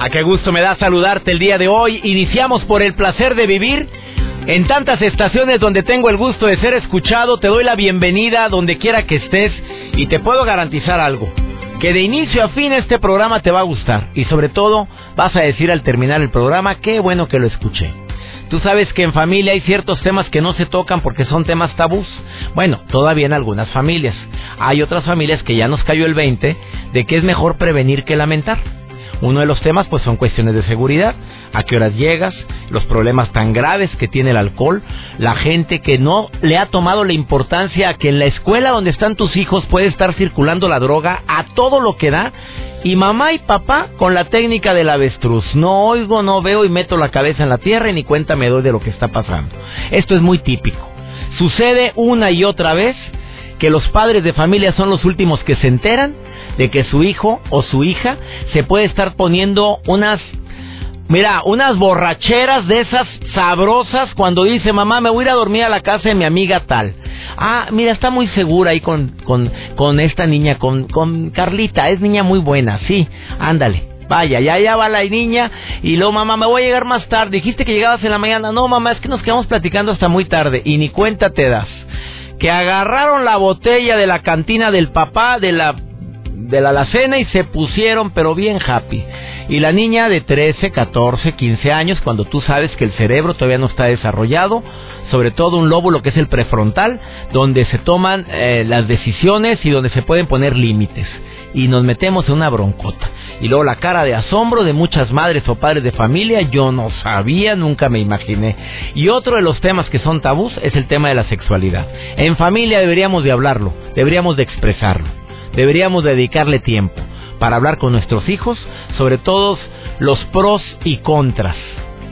A qué gusto me da saludarte el día de hoy. Iniciamos por el placer de vivir. En tantas estaciones donde tengo el gusto de ser escuchado, te doy la bienvenida donde quiera que estés y te puedo garantizar algo, que de inicio a fin este programa te va a gustar y sobre todo vas a decir al terminar el programa, qué bueno que lo escuché. Tú sabes que en familia hay ciertos temas que no se tocan porque son temas tabús. Bueno, todavía en algunas familias. Hay otras familias que ya nos cayó el 20 de que es mejor prevenir que lamentar. Uno de los temas pues son cuestiones de seguridad, a qué horas llegas, los problemas tan graves que tiene el alcohol, la gente que no le ha tomado la importancia a que en la escuela donde están tus hijos puede estar circulando la droga a todo lo que da y mamá y papá con la técnica del avestruz. No oigo, no veo y meto la cabeza en la tierra y ni cuenta me doy de lo que está pasando. Esto es muy típico. Sucede una y otra vez que los padres de familia son los últimos que se enteran de que su hijo o su hija se puede estar poniendo unas Mira, unas borracheras de esas sabrosas cuando dice, mamá, me voy a ir a dormir a la casa de mi amiga tal. Ah, mira, está muy segura ahí con, con, con esta niña, con, con Carlita, es niña muy buena, sí, ándale. Vaya, ya, ya va la niña y luego, mamá, me voy a llegar más tarde. Dijiste que llegabas en la mañana. No, mamá, es que nos quedamos platicando hasta muy tarde y ni cuenta te das. Que agarraron la botella de la cantina del papá, de la de la alacena y se pusieron pero bien happy. Y la niña de 13, 14, 15 años, cuando tú sabes que el cerebro todavía no está desarrollado, sobre todo un lóbulo que es el prefrontal, donde se toman eh, las decisiones y donde se pueden poner límites. Y nos metemos en una broncota. Y luego la cara de asombro de muchas madres o padres de familia, yo no sabía, nunca me imaginé. Y otro de los temas que son tabús es el tema de la sexualidad. En familia deberíamos de hablarlo, deberíamos de expresarlo deberíamos dedicarle tiempo para hablar con nuestros hijos sobre todos los pros y contras.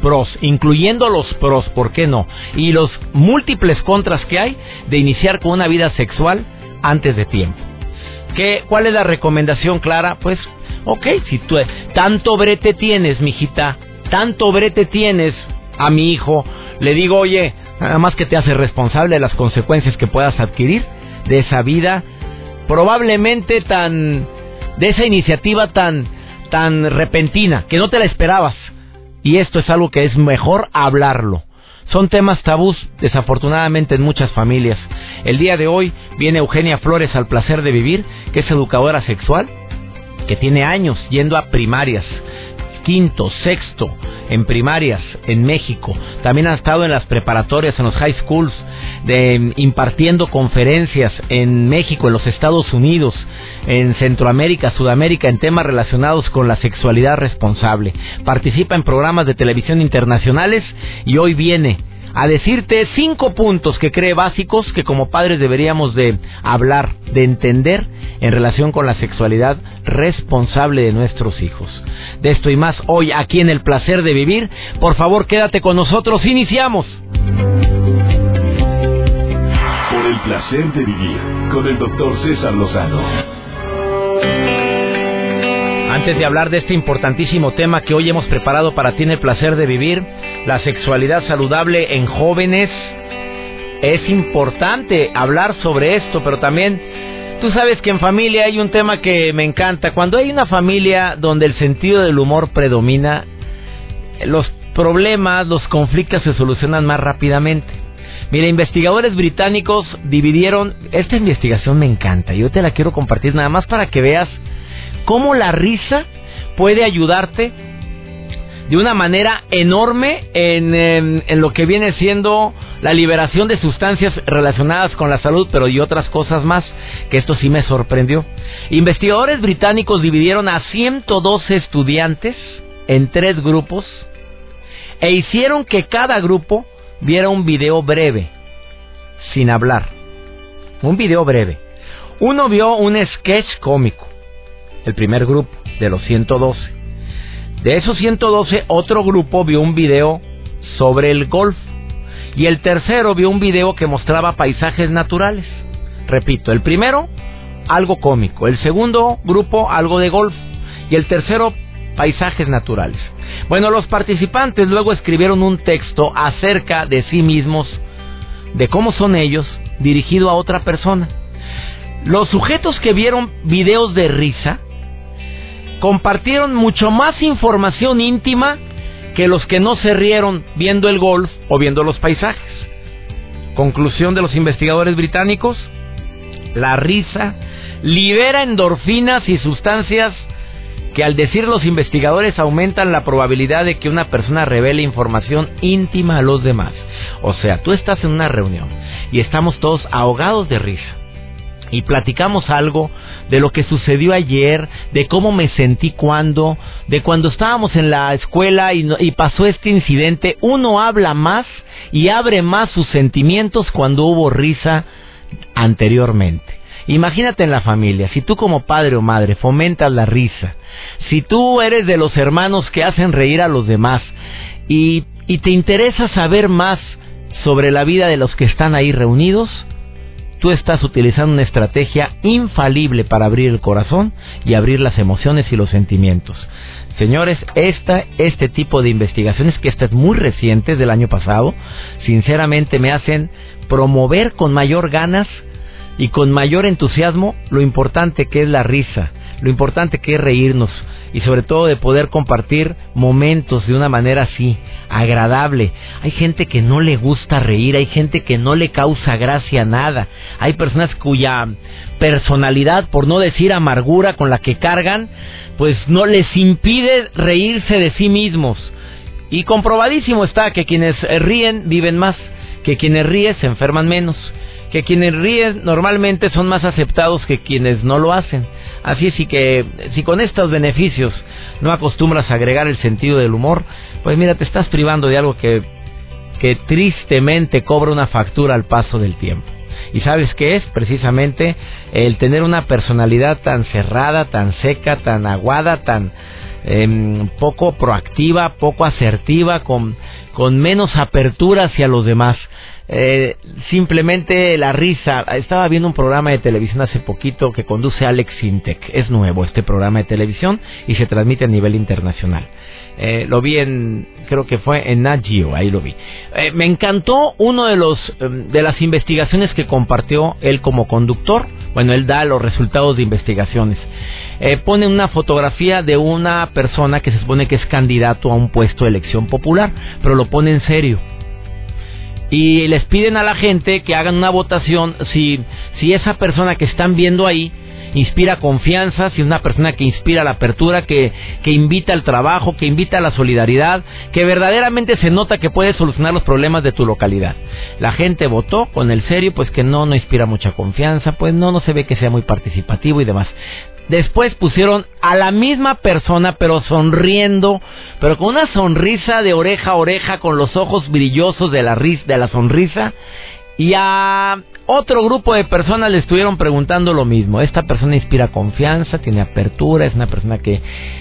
Pros, incluyendo los pros, ¿por qué no? Y los múltiples contras que hay de iniciar con una vida sexual antes de tiempo. ¿Qué, ¿Cuál es la recomendación clara? Pues, ok, si tú tanto brete tienes, mijita, tanto brete tienes a mi hijo, le digo, oye, nada más que te hace responsable de las consecuencias que puedas adquirir de esa vida probablemente tan de esa iniciativa tan tan repentina que no te la esperabas y esto es algo que es mejor hablarlo. Son temas tabús, desafortunadamente, en muchas familias. El día de hoy viene Eugenia Flores al placer de vivir, que es educadora sexual, que tiene años yendo a primarias, quinto, sexto, en primarias en México. También ha estado en las preparatorias, en los high schools, de, impartiendo conferencias en México, en los Estados Unidos, en Centroamérica, Sudamérica, en temas relacionados con la sexualidad responsable. Participa en programas de televisión internacionales y hoy viene a decirte cinco puntos que cree básicos que como padres deberíamos de hablar, de entender en relación con la sexualidad responsable de nuestros hijos. De esto y más hoy aquí en El Placer de Vivir. Por favor, quédate con nosotros. Iniciamos. Por el placer de vivir con el doctor César Lozano. Antes de hablar de este importantísimo tema que hoy hemos preparado para ti en el placer de vivir, la sexualidad saludable en jóvenes, es importante hablar sobre esto, pero también tú sabes que en familia hay un tema que me encanta. Cuando hay una familia donde el sentido del humor predomina, los problemas, los conflictos se solucionan más rápidamente. Mira, investigadores británicos dividieron, esta investigación me encanta, yo te la quiero compartir nada más para que veas cómo la risa puede ayudarte de una manera enorme en, lo que viene siendo la liberación de sustancias relacionadas con la salud, pero y otras cosas más, que esto sí me sorprendió. Investigadores británicos dividieron a 112 estudiantes en tres grupos e hicieron que cada grupo viera un video breve, sin hablar. Un video breve Uno vio un sketch cómico, el primer grupo de los 112. De esos 112, otro grupo vio un video sobre el golf. Y el tercero vio un video que mostraba paisajes naturales. Repito, el primero, algo cómico. El segundo grupo, algo de golf. Y el tercero, paisajes naturales. Bueno, los participantes luego escribieron un texto acerca de sí mismos, de cómo son ellos, dirigido a otra persona. Los sujetos que vieron videos de risa compartieron mucho más información íntima que los que no se rieron viendo el golf o viendo los paisajes. Conclusión de los investigadores británicos, la risa libera endorfinas y sustancias que al decir los investigadores aumentan la probabilidad de que una persona revele información íntima a los demás. O sea, tú estás en una reunión y estamos todos ahogados de risa y platicamos algo de lo que sucedió ayer, de cómo me sentí cuando, de cuando estábamos en la escuela y, pasó este incidente, uno habla más y abre más sus sentimientos cuando hubo risa anteriormente. Imagínate en la familia, si tú como padre o madre fomentas la risa, si tú eres de los hermanos que hacen reír a los demás y, y te interesa saber más sobre la vida de los que están ahí reunidos, tú estás utilizando una estrategia infalible para abrir el corazón y abrir las emociones y los sentimientos. Señores, esta, este tipo de investigaciones, que esta es muy reciente, del año pasado, sinceramente me hacen promover con mayor ganas y con mayor entusiasmo lo importante que es la risa, lo importante que es reírnos y sobre todo de poder compartir momentos de una manera así, agradable. Hay gente que no le gusta reír, hay gente que no le causa gracia nada, hay personas cuya personalidad, por no decir amargura con la que cargan, pues no les impide reírse de sí mismos. Y comprobadísimo está que quienes ríen viven más, que quienes ríen se enferman menos que quienes ríen normalmente son más aceptados que quienes no lo hacen. Así es, que si con estos beneficios no acostumbras a agregar el sentido del humor, pues mira, te estás privando de algo que, que tristemente cobra una factura al paso del tiempo. ¿Y sabes qué es? Precisamente el tener una personalidad tan cerrada, tan seca, tan aguada, tan em, poco proactiva, poco asertiva, con, con menos apertura hacia los demás. Eh, simplemente la risa. Estaba viendo un programa de televisión hace poquito que conduce Alex Sintek. Es nuevo este programa de televisión y se transmite a nivel internacional. Eh, lo vi en, creo que fue en Nat ahí lo vi. Eh, me encantó uno de los em, de las investigaciones que compartió él como conductor. Bueno, él da los resultados de investigaciones. pone una fotografía de una persona que se supone que es candidato a un puesto de elección popular, pero lo pone en serio y les piden a la gente que hagan una votación si, si esa persona que están viendo ahí inspira confianza, si es una persona que inspira la apertura, que, que invita al trabajo, que invita a la solidaridad, que verdaderamente se nota que puede solucionar los problemas de tu localidad. La gente votó con el serio, pues que no, no inspira mucha confianza, pues no, no se ve que sea muy participativo y demás. Después pusieron a la misma persona, pero sonriendo, pero con una sonrisa de oreja a oreja, con los ojos brillosos de la, de la sonrisa. Y a otro grupo de personas le estuvieron preguntando lo mismo. Esta persona inspira confianza, tiene apertura, es una persona que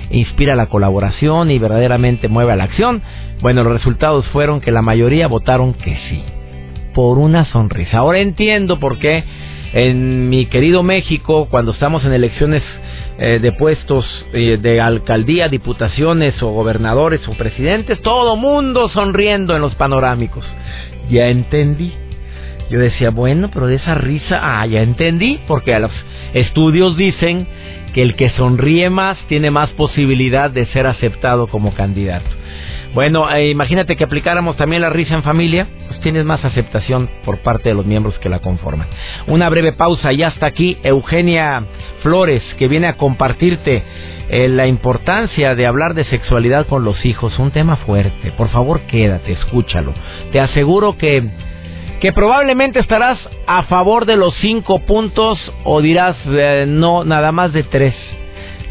inspira la colaboración y verdaderamente mueve a la acción. Bueno, los resultados fueron que la mayoría votaron que sí, por una sonrisa. Ahora entiendo por qué en mi querido México, cuando estamos en elecciones eh, de puestos eh, de alcaldía, diputaciones o gobernadores o presidentes, todo mundo sonriendo en los panorámicos. Ya entendí. Yo decía, bueno, pero de esa risa, ah, ya entendí, porque a los estudios dicen que el que sonríe más tiene más posibilidad de ser aceptado como candidato. Bueno, eh, imagínate que aplicáramos también la risa en familia, pues tienes más aceptación por parte de los miembros que la conforman. Una breve pausa y hasta aquí Eugenia Flores, que viene a compartirte eh, la importancia de hablar de sexualidad con los hijos, un tema fuerte. Por favor, quédate, escúchalo. Te aseguro que que probablemente estarás a favor de los cinco puntos o dirás eh, no nada más de tres.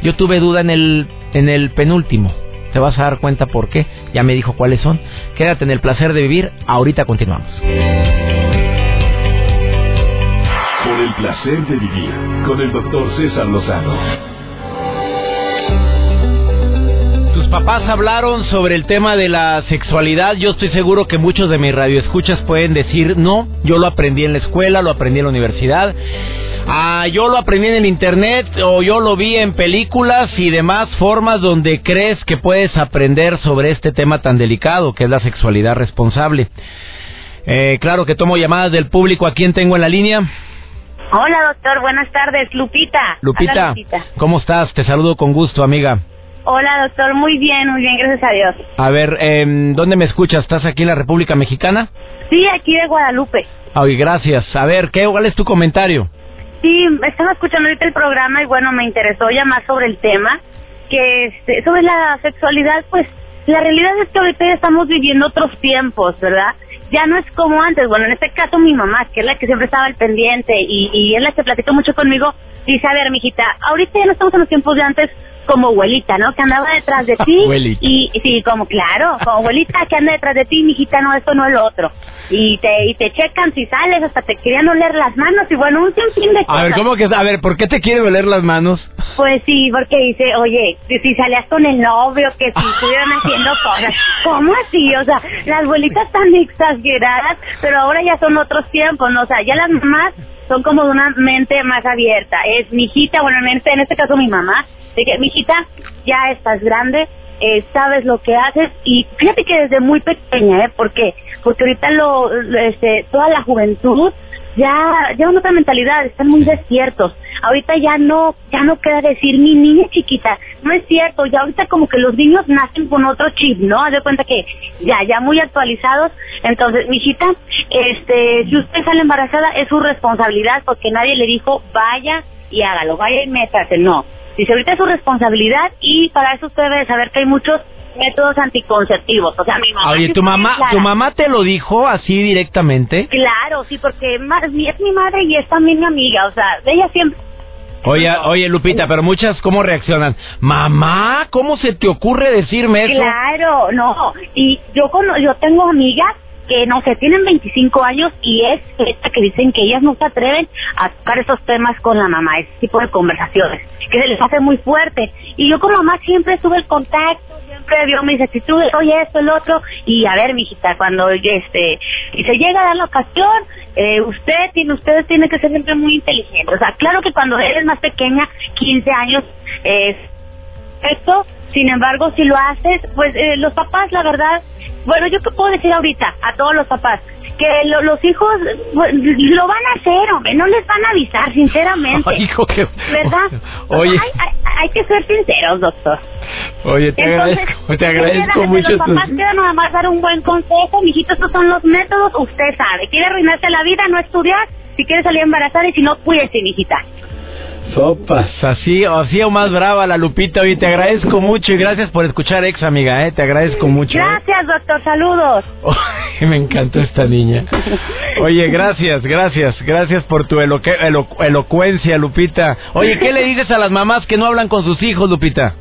Yo tuve duda en el en el penúltimo te vas a dar cuenta por qué. Ya me dijo cuáles son. Quédate en el placer de vivir. Ahorita continuamos. placer de vivir con el doctor César Lozano. Tus papás hablaron sobre el tema de la sexualidad. Yo estoy seguro que muchos de mis radioescuchas pueden decir, no, yo lo aprendí en la escuela, lo aprendí en la universidad. Ah, yo lo aprendí en el internet o yo lo vi en películas y demás formas donde crees que puedes aprender sobre este tema tan delicado que es la sexualidad responsable. Eh, claro que tomo llamadas del público. ¿A quién tengo en la línea? Hola, doctor. Buenas tardes. Lupita. Lupita, ¿cómo estás? Te saludo con gusto, amiga. Hola, doctor. Muy bien, muy bien. Gracias a Dios. A ver, eh, ¿dónde me escuchas? ¿Estás aquí en la República Mexicana? Sí, aquí de Guadalupe. Ay, gracias. A ver, ¿qué, ¿cuál es tu comentario? Sí, estaba escuchando ahorita el programa y bueno, me interesó ya más sobre el tema, que este, sobre la sexualidad, pues la realidad es que ahorita ya estamos viviendo otros tiempos, ¿verdad? Ya no es como antes, bueno, en este caso mi mamá, que es la que siempre estaba al pendiente y, y es la que platicó mucho conmigo, dice, a ver, mijita, ahorita ya no estamos en los tiempos de antes como abuelita, ¿no? Que andaba detrás de ti. y sí, como claro, como abuelita que anda detrás de ti, mijita, no, esto no es lo otro. Y te, y te checan si sales, hasta te querían oler las manos y bueno, un sinfín de cosas. A ver, ¿cómo que? A ver, ¿por qué te quiere oler las manos? Pues sí, porque dice, oye, si salías con el novio, que si estuvieran haciendo cosas. ¿Cómo así? O sea, las abuelitas están exageradas, pero ahora ya son otros tiempos, ¿no? O sea, ya las mamás son como de una mente más abierta. Es mi hijita, bueno, en este, en este caso mi mamá, Dije, mijita, ya estás grande, eh, sabes lo que haces y fíjate que desde muy pequeña, ¿eh? ¿Por qué? Porque ahorita lo, este, toda la juventud ya ya otra mentalidad, están muy despiertos. Ahorita ya no ya no queda decir mi niña chiquita, no es cierto, ya ahorita como que los niños nacen con otro chip, ¿no? Haz de cuenta que ya ya muy actualizados. Entonces, mijita, este, si usted sale embarazada es su responsabilidad porque nadie le dijo vaya y hágalo, vaya y métase, no. Dice, ahorita es su responsabilidad y para eso usted debe saber que hay muchos métodos anticonceptivos. O sea, mi mamá... Oye, ¿tu mamá, ¿tu mamá te lo dijo así directamente? Claro, sí, porque es mi madre y es también mi amiga. O sea, ella siempre... Oye, oye, Lupita, pero muchas, ¿cómo reaccionan? Mamá, ¿cómo se te ocurre decirme eso? Claro, no. Y yo, yo tengo amigas que no sé, tienen 25 años y es esta que dicen que ellas no se atreven a tocar esos temas con la mamá, ese tipo de conversaciones, que se les hace muy fuerte. Y yo como mamá siempre tuve el contacto, siempre vio mis actitudes, oye esto, el otro, y a ver, mijita, cuando este, y se llega a dar la ocasión, eh, usted tiene, ustedes tienen que ser siempre muy inteligentes. O sea, claro que cuando eres más pequeña, 15 años, es esto, sin embargo, si lo haces, pues eh, los papás, la verdad, bueno, yo qué puedo decir ahorita a todos los papás que los hijos lo van a hacer, hombre, no les van a avisar, sinceramente. hijo, ¿Verdad? Oye. hay, que ser sinceros, doctor. Oye, te agradezco, te agradezco mucho. Los papás quedan nada más dar un buen consejo, mijito, estos son los métodos, usted sabe. ¿Quiere arruinarse la vida, no estudiar? Si quiere salir embarazada y si no, cuídese, mijita. Sopas. Así, así o más brava la Lupita. Oye, te agradezco mucho y gracias por escuchar ex, amiga, ¿eh? Te agradezco mucho. ¿eh? Gracias, doctor. Saludos. me encantó esta niña. Oye, gracias, gracias. Gracias por tu elocuencia, Lupita. Oye, ¿qué le dices a las mamás que no hablan con sus hijos, Lupita?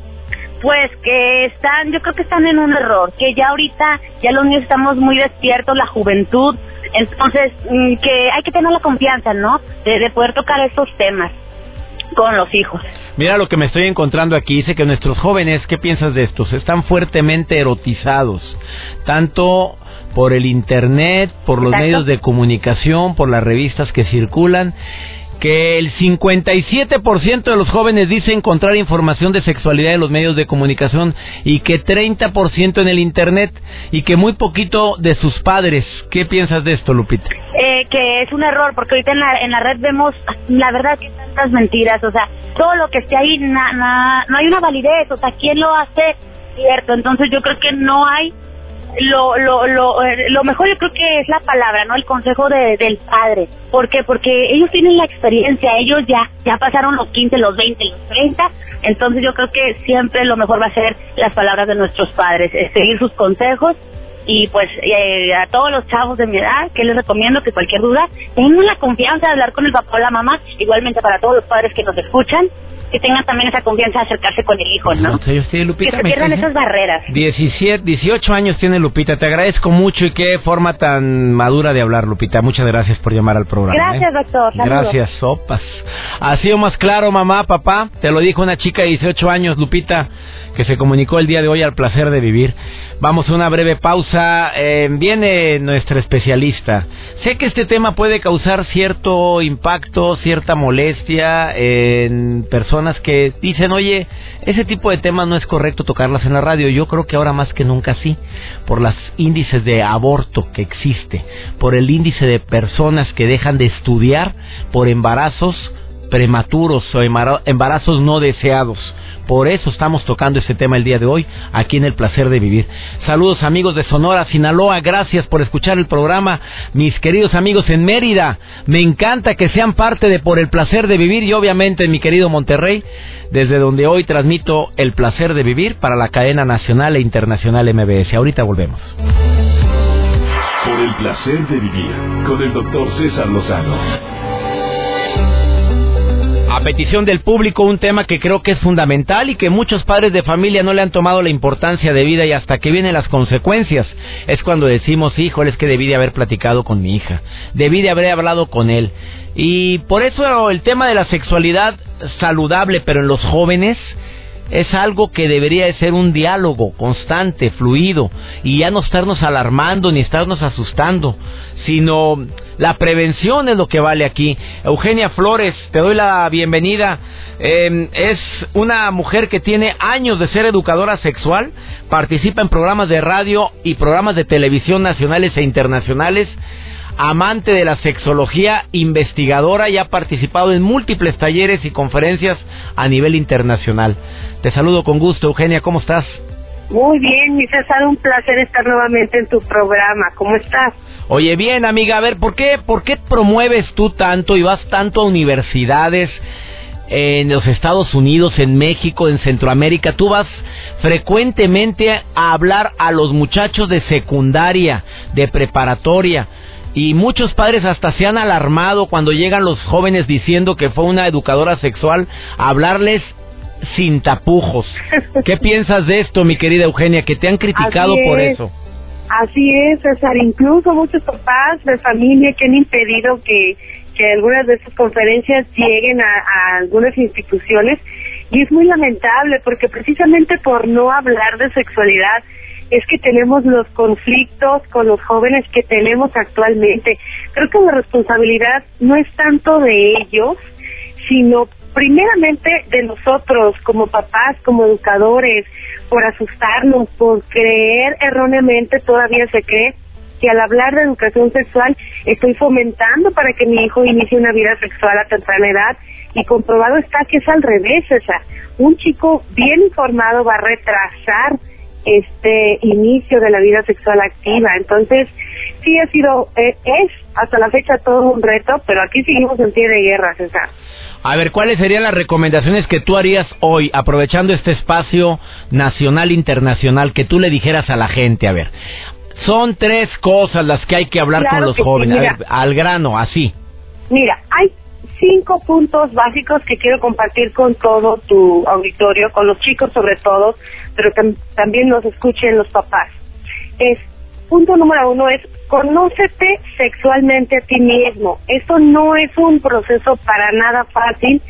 Pues que están, yo creo que están en un error, que ya ahorita, ya los niños estamos muy despiertos, la juventud, entonces mm, que hay que tener la confianza, ¿no? de poder tocar esos temas con los hijos. Mira lo que me estoy encontrando aquí. Dice que nuestros jóvenes, ¿qué piensas de estos? Están fuertemente erotizados, tanto por el Internet, por los medios de comunicación, por las revistas que circulan que el 57% de los jóvenes dice encontrar información de sexualidad en los medios de comunicación y que 30% en el Internet y que muy poquito de sus padres. ¿Qué piensas de esto, Lupita? Eh, que es un error, porque ahorita en la, en la red vemos, la verdad, que tantas mentiras, o sea, todo lo que esté ahí, no hay una validez, o sea, ¿quién lo hace cierto? Entonces yo creo que no hay lo, lo, lo, eh, lo mejor yo creo que es la palabra, ¿no? El consejo de, del padre. ¿Por qué? Porque ellos tienen la experiencia, ellos ya, ya pasaron los 15, los 20, los 30, entonces yo creo que siempre lo mejor va a ser las palabras de nuestros padres, seguir sus consejos y pues eh, a todos los chavos de mi edad, que les recomiendo que cualquier duda, tengan la confianza de hablar con el papá o la mamá, igualmente para todos los padres que nos escuchan, que tengan también esa confianza de acercarse con el hijo, ¿no? ¿Cuántos años tiene Lupita? Que se pierdan esas barreras. 17, 18 años tiene Lupita. Te agradezco mucho y qué forma tan madura de hablar, Lupita. Muchas gracias por llamar al programa. Gracias, ¿eh? doctor. Saludos. Gracias, sopas. Ha sido más claro, mamá, papá. Te lo dijo una chica de 18 años, Lupita, que se comunicó el día de hoy al placer de vivir. Vamos a una breve pausa. Eh, viene nuestra especialista. Sé que este tema puede causar cierto impacto, cierta molestia en personas que dicen, oye, ese tipo de temas no es correcto tocarlas en la radio. Yo creo que ahora más que nunca sí, por los índices de aborto que existe, por el índice de personas que dejan de estudiar por embarazos prematuros o embara- embarazos no deseados. Por eso estamos tocando este tema el día de hoy, aquí en El Placer de Vivir. Saludos amigos de Sonora, Sinaloa, gracias por escuchar el programa. Mis queridos amigos en Mérida, me encanta que sean parte de Por el Placer de Vivir y obviamente en mi querido Monterrey, desde donde hoy transmito El Placer de Vivir para la cadena nacional e internacional MBS. Ahorita volvemos. Por el placer de vivir con el doctor César Lozano. A petición del público, un tema que creo que es fundamental y que muchos padres de familia no le han tomado la importancia de vida y hasta que vienen las consecuencias es cuando decimos, híjole, es que debí de haber platicado con mi hija, debí de haber hablado con él. Y por eso el tema de la sexualidad saludable, pero en los jóvenes, es algo que debería de ser un diálogo constante, fluido, y ya no estarnos alarmando ni estarnos asustando, sino la prevención es lo que vale aquí. Eugenia Flores, te doy la bienvenida. Eh, es una mujer que tiene años de ser educadora sexual, participa en programas de radio y programas de televisión nacionales e internacionales amante de la sexología, investigadora y ha participado en múltiples talleres y conferencias a nivel internacional. Te saludo con gusto, Eugenia, ¿cómo estás? Muy bien, mi César, un placer estar nuevamente en tu programa. ¿Cómo estás? Oye, bien, amiga, a ver, ¿por qué, por qué promueves tú tanto y vas tanto a universidades en los Estados Unidos, en México, en Centroamérica? Tú vas frecuentemente a hablar a los muchachos de secundaria, de preparatoria. Y muchos padres hasta se han alarmado cuando llegan los jóvenes diciendo que fue una educadora sexual a hablarles sin tapujos. ¿Qué piensas de esto, mi querida Eugenia, que te han criticado por es. eso? Así es, César. Incluso muchos papás de familia que han impedido que, que algunas de estas conferencias lleguen a, a algunas instituciones. Y es muy lamentable porque precisamente por no hablar de sexualidad es que tenemos los conflictos con los jóvenes que tenemos actualmente. Creo que la responsabilidad no es tanto de ellos, sino primeramente de nosotros como papás, como educadores, por asustarnos, por creer erróneamente, todavía se cree que al hablar de educación sexual estoy fomentando para que mi hijo inicie una vida sexual a temprana edad y comprobado está que es al revés, esa. Un chico bien informado va a retrasar este inicio de la vida sexual activa. Entonces, sí ha sido, eh, es hasta la fecha todo un reto, pero aquí seguimos en pie de guerra, César. A ver, ¿cuáles serían las recomendaciones que tú harías hoy, aprovechando este espacio nacional internacional, que tú le dijeras a la gente? A ver, son tres cosas las que hay que hablar Claro con los sí, jóvenes. A mira. ver, al grano, así. Mira, hay cinco puntos básicos que quiero compartir con todo tu auditorio, con los chicos sobre todo, pero tam- también los escuchen los papás. Es punto número uno es conócete sexualmente a ti mismo. Esto no es un proceso para nada fácil,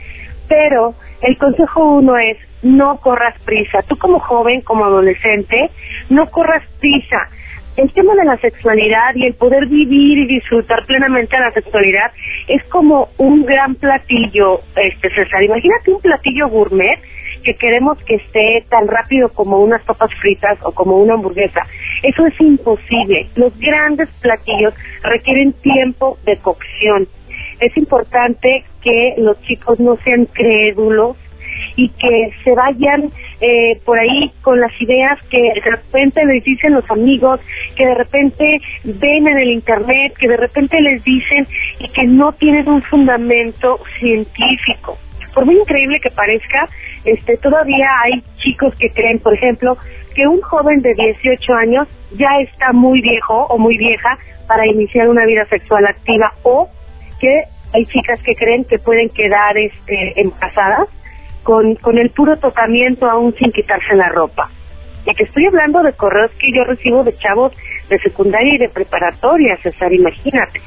pero el consejo uno es no corras prisa. Tú como joven, como adolescente, no corras prisa el tema de la sexualidad y el poder vivir y disfrutar plenamente la sexualidad es como un gran platillo, este César. Imagínate un platillo gourmet que queremos que esté tan rápido como unas papas fritas o como una hamburguesa. Eso es imposible. Los grandes platillos requieren tiempo de cocción. Es importante que los chicos no sean crédulos y que se vayan eh, por ahí con las ideas que de repente les dicen los amigos, que de repente ven en el internet, que de repente les dicen y que no tienen un fundamento científico. Por muy increíble que parezca, este todavía hay chicos que creen, por ejemplo, que un joven de 18 años ya está muy viejo o muy vieja para iniciar una vida sexual activa o que hay chicas que creen que pueden quedar este embarazadas con, con el puro tocamiento aún sin quitarse la ropa. Y que estoy hablando de correos que yo recibo de chavos de secundaria y de preparatoria, César, imagínate.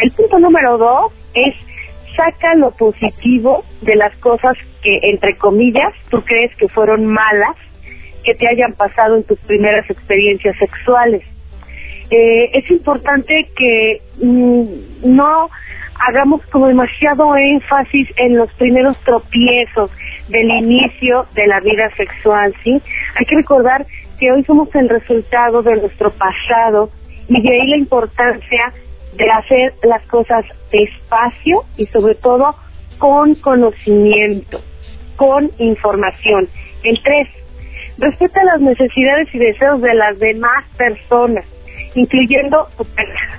El punto número dos es saca lo positivo de las cosas que, entre comillas, tú crees que fueron malas, que te hayan pasado en tus primeras experiencias sexuales. Eh, es importante que mm, no hagamos como demasiado énfasis en los primeros tropiezos del inicio de la vida sexual, ¿sí? Hay que recordar que hoy somos el resultado de nuestro pasado y de ahí la importancia de hacer las cosas despacio y sobre todo con conocimiento, con información. El tres, respeta las necesidades y deseos de las demás personas, incluyendo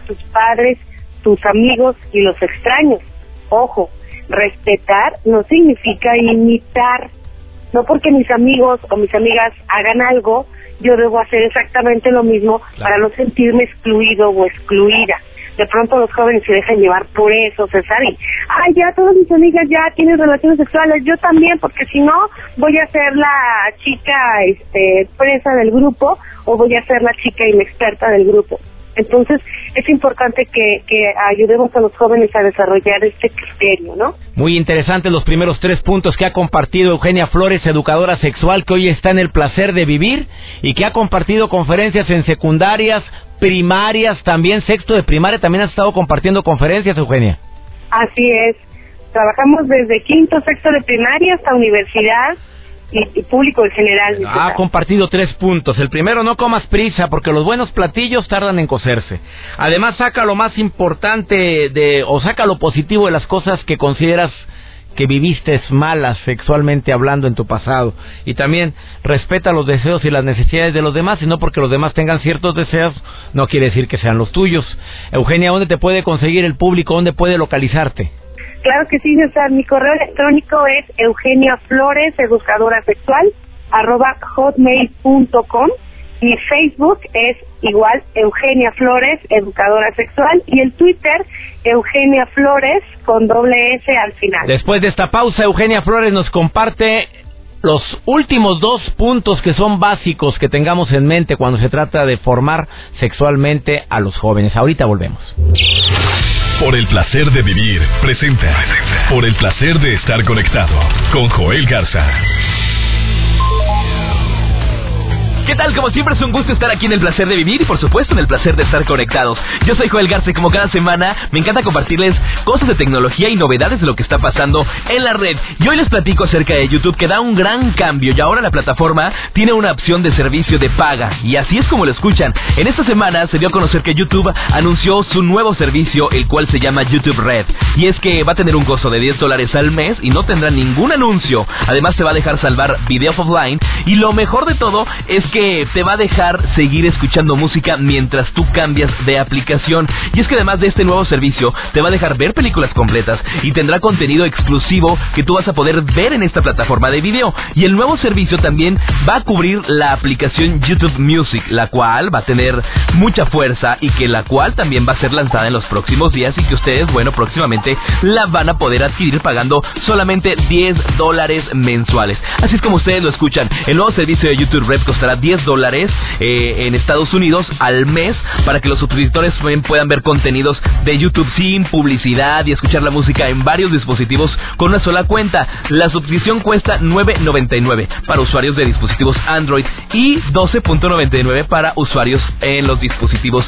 tus padres, tus amigos y los extraños. Ojo, respetar no significa imitar. No porque mis amigos o mis amigas hagan algo, yo debo hacer exactamente lo mismo para no sentirme excluido o excluida. De pronto los jóvenes se dejan llevar por eso, César, y, ay, ya todas mis amigas ya tienen relaciones sexuales, yo también, porque si no, voy a ser la chica este, presa del grupo o voy a ser la chica inexperta del grupo. Entonces, es importante que, que, ayudemos a los jóvenes a desarrollar este criterio, ¿no? Muy interesantes los primeros tres puntos que ha compartido Eugenia Flores, educadora sexual, que hoy está en el placer de vivir y que ha compartido conferencias en secundarias, primarias, también sexto de primaria, también ha estado compartiendo conferencias, Eugenia. Así es. Trabajamos desde quinto, sexto de primaria hasta universidad y, público en general. Ha compartido tres puntos. El primero, no comas prisa, porque los buenos platillos tardan en cocerse. Además, saca lo más importante de, o saca lo positivo de las cosas que consideras que viviste malas sexualmente hablando en tu pasado. Y también respeta los deseos y las necesidades de los demás, y no porque los demás tengan ciertos deseos, no quiere decir que sean los tuyos. Eugenia, ¿dónde te puede conseguir el público? ¿Dónde puede localizarte? Claro que sí, César. Mi correo electrónico es Eugenia Flores, educadora sexual, arroba hotmail.com. Mi Facebook es igual Eugenia Flores, educadora sexual, y el Twitter Eugenia Flores con doble S al final. Después de esta pausa, Eugenia Flores nos comparte los últimos dos puntos que son básicos que tengamos en mente cuando se trata de formar sexualmente a los jóvenes. Ahorita volvemos. Por el placer de vivir, presenta. Por el placer de estar conectado con Joel Garza. ¿Qué tal? Como siempre es un gusto estar aquí en el placer de vivir y por supuesto en el placer de estar conectados. Yo soy Joel Garza y como cada semana me encanta compartirles cosas de tecnología y novedades de lo que está pasando en la red. Y hoy les platico acerca de YouTube que da un gran cambio y ahora la plataforma tiene una opción de servicio de paga. Y así es como lo escuchan. En esta semana se dio a conocer que YouTube anunció su nuevo servicio, el cual se llama YouTube Red. Y es que va a tener un costo de 10 dólares al mes y no tendrá ningún anuncio. Además te va a dejar salvar videos offline y lo mejor de todo es que te va a dejar seguir escuchando música mientras tú cambias de aplicación. Y es que además de este nuevo servicio, te va a dejar ver películas completas y tendrá contenido exclusivo que tú vas a poder ver en esta plataforma de video. Y el nuevo servicio también va a cubrir la aplicación YouTube Music, la cual va a tener mucha fuerza y que la cual también va a ser lanzada en los próximos días y que ustedes, bueno, próximamente la van a poder adquirir pagando solamente 10 dólares mensuales. Así es como ustedes lo escuchan. El nuevo servicio de YouTube Red costará 10 10 dólares eh, en Estados Unidos al mes para que los suscriptores puedan ver contenidos de YouTube sin publicidad y escuchar la música en varios dispositivos con una sola cuenta. La suscripción cuesta 9.99 para usuarios de dispositivos Android y 12.99 para usuarios en los dispositivos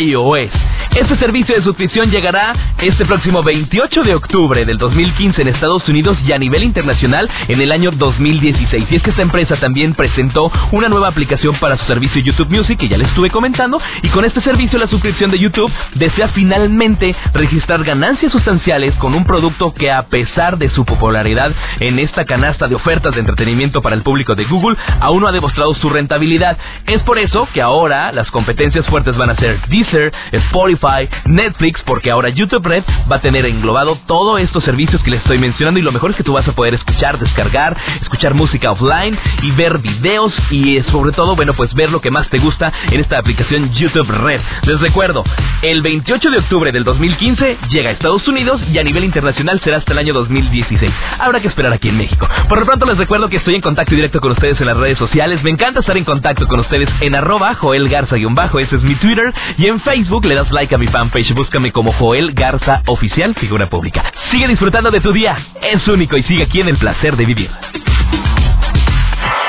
iOS. Este servicio de suscripción llegará este próximo 28 de octubre del 2015 en Estados Unidos y a nivel internacional en el año 2016. Y es que esta empresa también presentó una nueva aplicación para su servicio YouTube Music que ya les estuve comentando y con este servicio la suscripción de YouTube desea finalmente registrar ganancias sustanciales con un producto que a pesar de su popularidad en esta canasta de ofertas de entretenimiento para el público de Google aún no ha demostrado su rentabilidad. Es por eso que ahora las competencias fuertes van a ser Deezer, Spotify, Netflix, porque ahora YouTube Red va a tener englobado todos estos servicios que les estoy mencionando y lo mejor es que tú vas a poder escuchar, descargar, escuchar música offline y ver videos y sobre todo, bueno, pues ver lo que más te gusta en esta aplicación YouTube Red. Les recuerdo, el 28 de octubre del 2015 llega a Estados Unidos y a nivel internacional será hasta el año 2016. Habrá que esperar aquí en México. Por lo pronto les recuerdo que estoy en contacto directo con ustedes en las redes sociales. Me encanta estar en contacto con ustedes en arroba Joel Garza-bajo, ese es mi Twitter. Y en Facebook le das like a mi fanpage, búscame como Joel Garza Oficial, figura pública. Sigue disfrutando de tu día, es único y sigue aquí en el placer de vivir.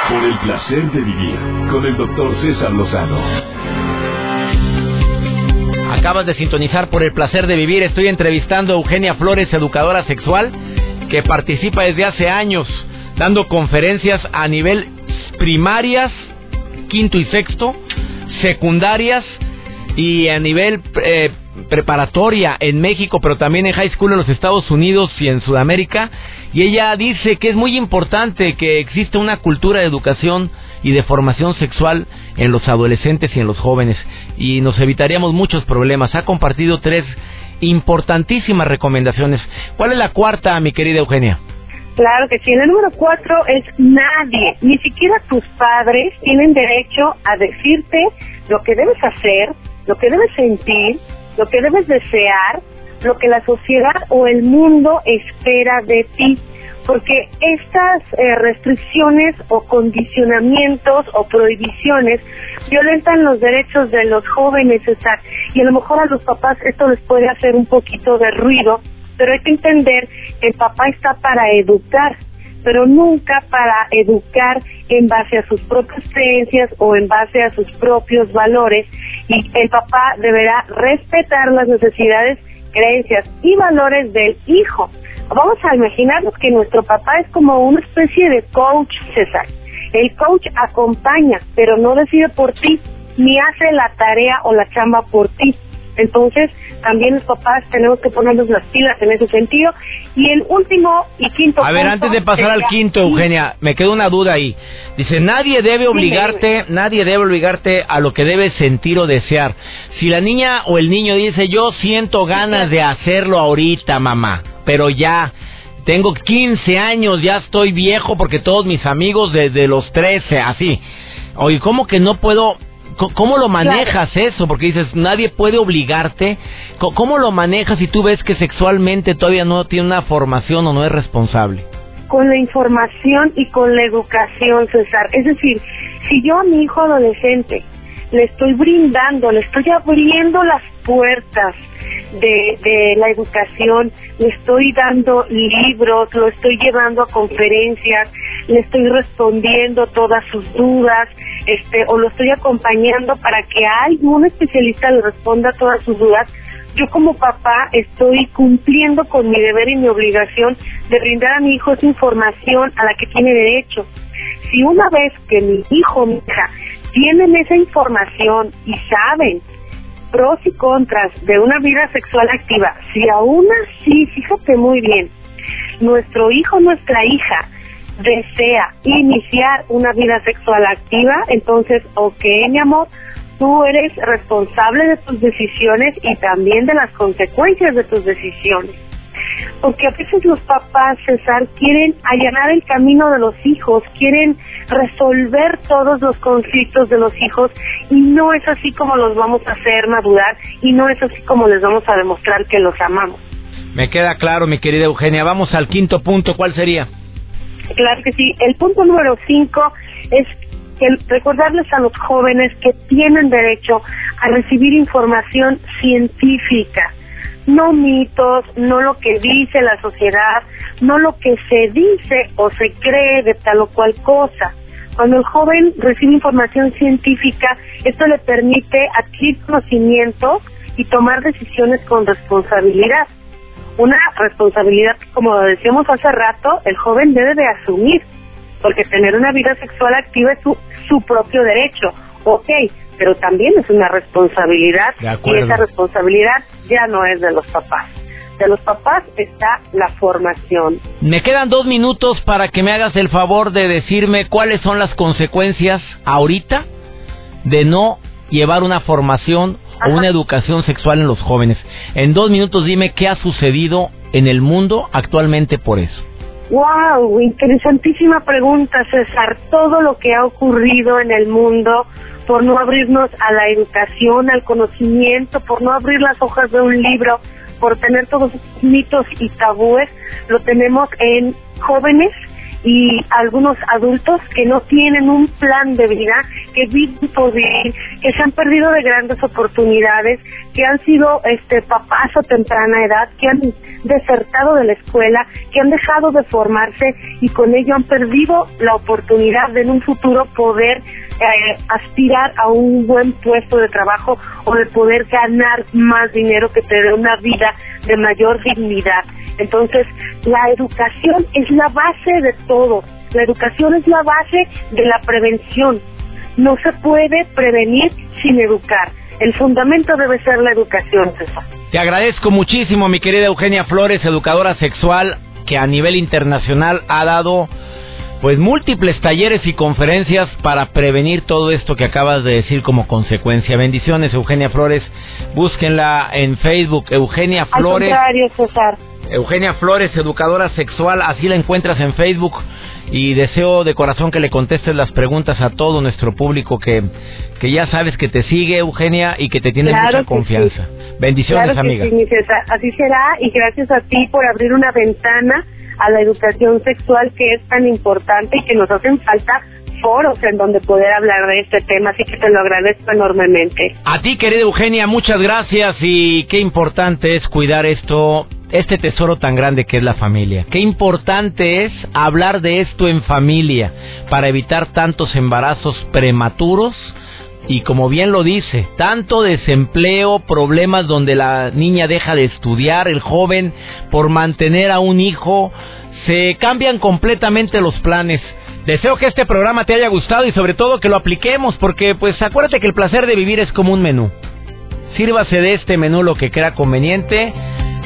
Por el placer de vivir con el doctor César Lozano. Acabas de sintonizar por el placer de vivir. Estoy entrevistando a Eugenia Flores, educadora sexual, que participa desde hace años dando conferencias a nivel primarias, quinto y sexto, secundarias y a nivel eh, preparatoria en México, pero también en high school en los Estados Unidos y en Sudamérica. Y ella dice que es muy importante que exista una cultura de educación y de formación sexual en los adolescentes y en los jóvenes. Y nos evitaríamos muchos problemas. Ha compartido tres importantísimas recomendaciones. ¿Cuál es la cuarta, mi querida Eugenia? Claro que sí. El número cuatro es nadie, ni siquiera tus padres tienen derecho a decirte lo que debes hacer, lo que debes sentir, lo que debes desear, lo que la sociedad o el mundo espera de ti. Porque estas eh, restricciones o condicionamientos o prohibiciones violentan los derechos de los jóvenes, César. Y a lo mejor a los papás esto les puede hacer un poquito de ruido, pero hay que entender que el papá está para educar, pero nunca para educar en base a sus propias creencias o en base a sus propios valores y el papá deberá respetar las necesidades, creencias y valores del hijo. Vamos a imaginarnos que nuestro papá es como una especie de coach, César. El coach acompaña, pero no decide por ti, ni hace la tarea o la chamba por ti. Entonces, también los papás tenemos que ponernos las pilas en ese sentido. Y el último y quinto A ver, antes de pasar al quinto, Eugenia, me queda una duda ahí. Dice, nadie debe obligarte, nadie debe obligarte a lo que debes sentir o desear. Si la niña o el niño dice, yo siento ganas de hacerlo ahorita, mamá, pero ya... Tengo 15 años, ya estoy viejo porque todos mis amigos desde los 13, así. Oye, ¿cómo que no puedo ¿Cómo lo manejas eso? Porque dices, nadie puede obligarte. ¿Cómo lo manejas si tú ves que sexualmente todavía no tiene una formación o no es responsable? Con la información y con la educación, César. Es decir, si yo a mi hijo adolescente le estoy brindando, le estoy abriendo las puertas de, de la educación, le estoy dando libros, lo estoy llevando a conferencias, le estoy respondiendo todas sus dudas, este, o lo estoy acompañando para que algún especialista le responda todas sus dudas, yo como papá estoy cumpliendo con mi deber y mi obligación de brindar a mi hijo esa información a la que tiene derecho. Si una vez que mi hijo mi hija tienen esa información y saben pros y contras de una vida sexual activa, si aún así, fíjate muy bien, nuestro hijo, nuestra hija, desea iniciar una vida sexual activa, entonces, ok, mi amor, tú eres responsable de tus decisiones y también de las consecuencias de tus decisiones. Porque a veces los papás, César, quieren allanar el camino de los hijos, quieren resolver todos los conflictos de los hijos y no es así como los vamos a hacer madurar y no es así como les vamos a demostrar que los amamos. Me queda claro, mi querida Eugenia. Vamos al quinto punto. ¿Cuál sería? Claro que sí. El punto número cinco es recordarles a los jóvenes que tienen derecho a recibir información científica, no mitos, no lo que dice la sociedad, no lo que se dice o se cree de tal o cual cosa. Cuando el joven recibe información científica, esto le permite adquirir conocimientos y tomar decisiones con responsabilidad una responsabilidad, como decíamos hace rato, el joven debe de asumir, porque tener una vida sexual activa es su, su propio derecho, ok, pero también es una responsabilidad y esa responsabilidad ya no es de los papás. De los papás está la formación. Me quedan dos minutos para que me hagas el favor de decirme cuáles son las consecuencias ahorita de no llevar una formación o una educación sexual en los jóvenes. En dos minutos dime qué ha sucedido en el mundo actualmente por eso. Wow, interesantísima pregunta, César. Todo lo que ha ocurrido en el mundo por no abrirnos a la educación, al conocimiento, por no abrir las hojas de un libro, por tener todos mitos y tabúes, lo tenemos en jóvenes y algunos adultos que no tienen un plan de vida, que viven por vivir, que se han perdido de grandes oportunidades, que han sido este papás a temprana edad, que han desertado de la escuela, que han dejado de formarse y con ello han perdido la oportunidad de en un futuro poder eh, aspirar a un buen puesto de trabajo o de poder ganar más dinero que te dé una vida de mayor dignidad. Entonces, la educación es la base de todo. La educación es la base de la prevención. No se puede prevenir sin educar. El fundamento debe ser la educación, César. Te agradezco muchísimo, mi querida Eugenia Flores, educadora sexual, que a nivel internacional ha dado pues múltiples talleres y conferencias para prevenir todo esto que acabas de decir como consecuencia. Bendiciones, Eugenia Flores. Búsquenla en Facebook, Eugenia Flores. Al César. Eugenia Flores, educadora sexual, así la encuentras en Facebook y deseo de corazón que le contestes las preguntas a todo nuestro público que, que ya sabes que te sigue, Eugenia, y que te tiene mucha confianza. Bendiciones, amiga. así será y gracias a ti por abrir una ventana a la educación sexual que es tan importante y que nos hacen falta foros en donde poder hablar de este tema, así que te lo agradezco enormemente. A ti, querida Eugenia, muchas gracias y qué importante es cuidar esto, este tesoro tan grande que es la familia. Qué importante es hablar de esto en familia para evitar tantos embarazos prematuros y como bien lo dice, tanto desempleo, problemas donde la niña deja de estudiar, el joven por mantener a un hijo, se cambian completamente los planes. Deseo que este programa te haya gustado y sobre todo que lo apliquemos porque pues acuérdate que el placer de vivir es como un menú. Sírvase de este menú lo que crea conveniente,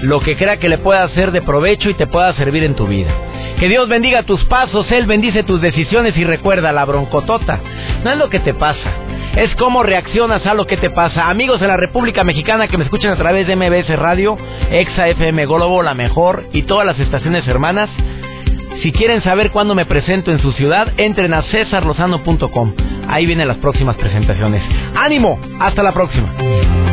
lo que crea que le pueda hacer de provecho y te pueda servir en tu vida. Que Dios bendiga tus pasos, Él bendice tus decisiones y recuerda la broncotota. No es lo que te pasa, es cómo reaccionas a lo que te pasa. Amigos de la República Mexicana que me escuchan a través de MBS Radio, Exa FM Globo, La Mejor y todas las estaciones hermanas, si quieren saber cuándo me presento en su ciudad, entren a cesarlozano.com. Ahí vienen las próximas presentaciones. ¡Ánimo! Hasta la próxima.